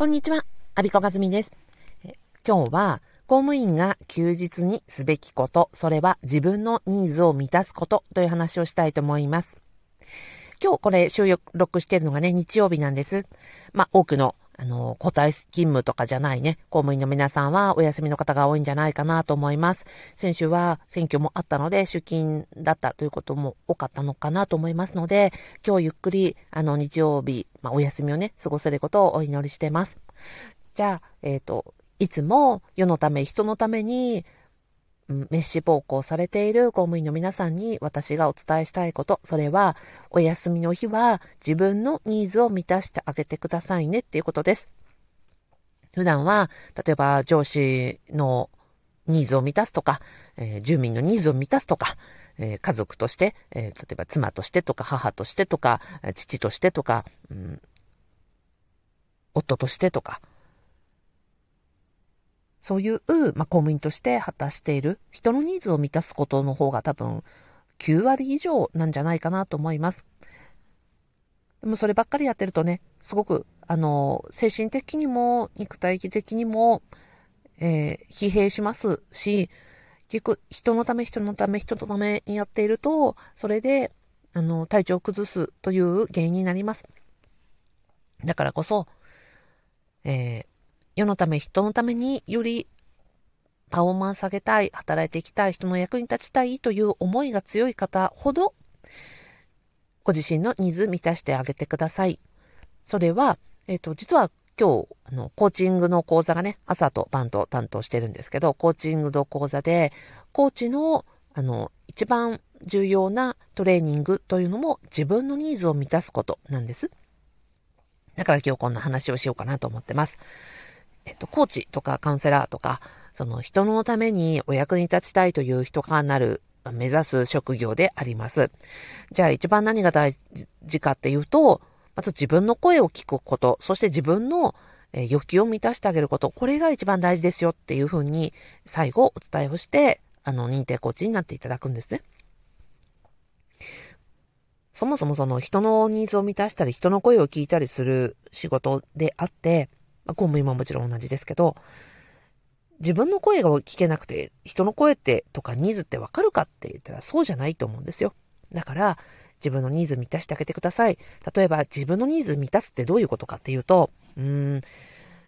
こんにちは、アビコカズミです。今日は、公務員が休日にすべきこと、それは自分のニーズを満たすことという話をしたいと思います。今日これ収録しているのがね、日曜日なんです。まあ、多くのあの、個体勤務とかじゃないね、公務員の皆さんはお休みの方が多いんじゃないかなと思います。先週は選挙もあったので、出勤だったということも多かったのかなと思いますので、今日ゆっくり、あの、日曜日、まあ、お休みをね、過ごせることをお祈りしてます。じゃあ、えっ、ー、と、いつも世のため、人のためにメッシ暴行されている公務員の皆さんに私がお伝えしたいこと、それは、お休みの日は自分のニーズを満たしてあげてくださいねっていうことです。普段は、例えば上司のニーズを満たすとか、えー、住民のニーズを満たすとか、えー、家族として、えー、例えば妻としてとか、母としてとか、父としてとか、うん、夫としてとか、そういう、まあ、公務員として果たしている人のニーズを満たすことの方が多分9割以上なんじゃないかなと思います。でもそればっかりやってるとね、すごく、あの、精神的にも肉体的にも、えー、疲弊しますし、結局、人のため、人のため、人のためにやっていると、それで、あの、体調を崩すという原因になります。だからこそ、えー、世のため、人のためによりパフォーマンス上げたい、働いていきたい、人の役に立ちたいという思いが強い方ほど、ご自身のニーズ満たしてあげてください。それは、えっ、ー、と、実は今日、あの、コーチングの講座がね、朝と晩と担当してるんですけど、コーチングの講座で、コーチの、あの、一番重要なトレーニングというのも自分のニーズを満たすことなんです。だから今日こんな話をしようかなと思ってます。えっと、コーチとかカウンセラーとか、その人のためにお役に立ちたいという人がなる、目指す職業であります。じゃあ一番何が大事かっていうと、まず自分の声を聞くこと、そして自分の欲求を満たしてあげること、これが一番大事ですよっていうふうに最後お伝えをして、あの、認定コーチになっていただくんですね。そもそもその人のニーズを満たしたり、人の声を聞いたりする仕事であって、まあ、公務員ももちろん同じですけど、自分の声が聞けなくて、人の声ってとかニーズってわかるかって言ったらそうじゃないと思うんですよ。だから、自分のニーズ満たしてあげてください。例えば、自分のニーズ満たすってどういうことかっていうと、うーん、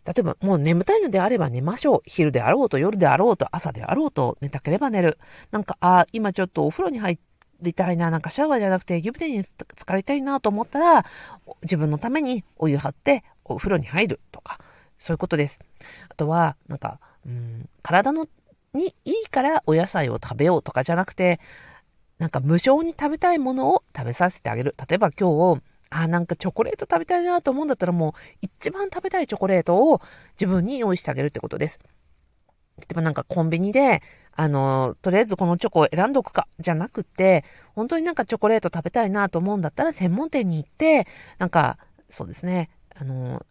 例えば、もう眠たいのであれば寝ましょう。昼であろうと夜であろうと朝であろうと寝たければ寝る。なんか、ああ、今ちょっとお風呂に入っりたいな、なんかシャワーじゃなくて湯船に浸かりたいなと思ったら、自分のためにお湯張ってお風呂に入るとか、そういうことです。あとは、なんか、うん、体のにいいからお野菜を食べようとかじゃなくて、なんか無償に食べたいものを食べさせてあげる。例えば今日、あ、なんかチョコレート食べたいなと思うんだったらもう一番食べたいチョコレートを自分に用意してあげるってことです。例えばなんかコンビニで、あの、とりあえずこのチョコを選んどくか、じゃなくて、本当になんかチョコレート食べたいなと思うんだったら専門店に行って、なんか、そうですね、あの、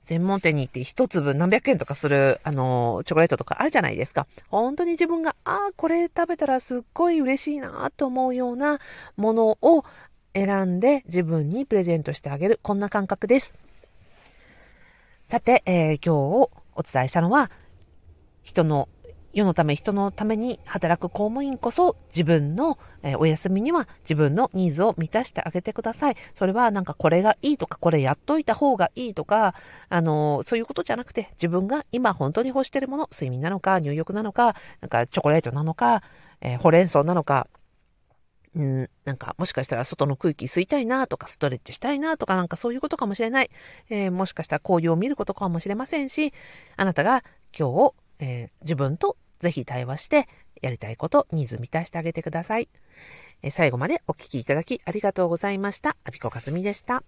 専門店に行って一粒何百円とかする、あの、チョコレートとかあるじゃないですか。本当に自分が、ああ、これ食べたらすっごい嬉しいなと思うようなものを選んで自分にプレゼントしてあげる。こんな感覚です。さて、えー、今日お伝えしたのは、人の世のため人のために働く公務員こそ自分の、えー、お休みには自分のニーズを満たしてあげてください。それはなんかこれがいいとかこれやっといた方がいいとか、あのー、そういうことじゃなくて自分が今本当に欲してるもの、睡眠なのか入浴なのか、なんかチョコレートなのか、えー、ほうれん草なのか、うん、なんか、もしかしたら外の空気吸いたいなとか、ストレッチしたいなとか、なんかそういうことかもしれない。えー、もしかしたら紅葉を見ることかもしれませんし、あなたが今日、えー、自分とぜひ対話してやりたいこと、ニーズ満たしてあげてください。え最後までお聴きいただきありがとうございました。アビコカズミでした。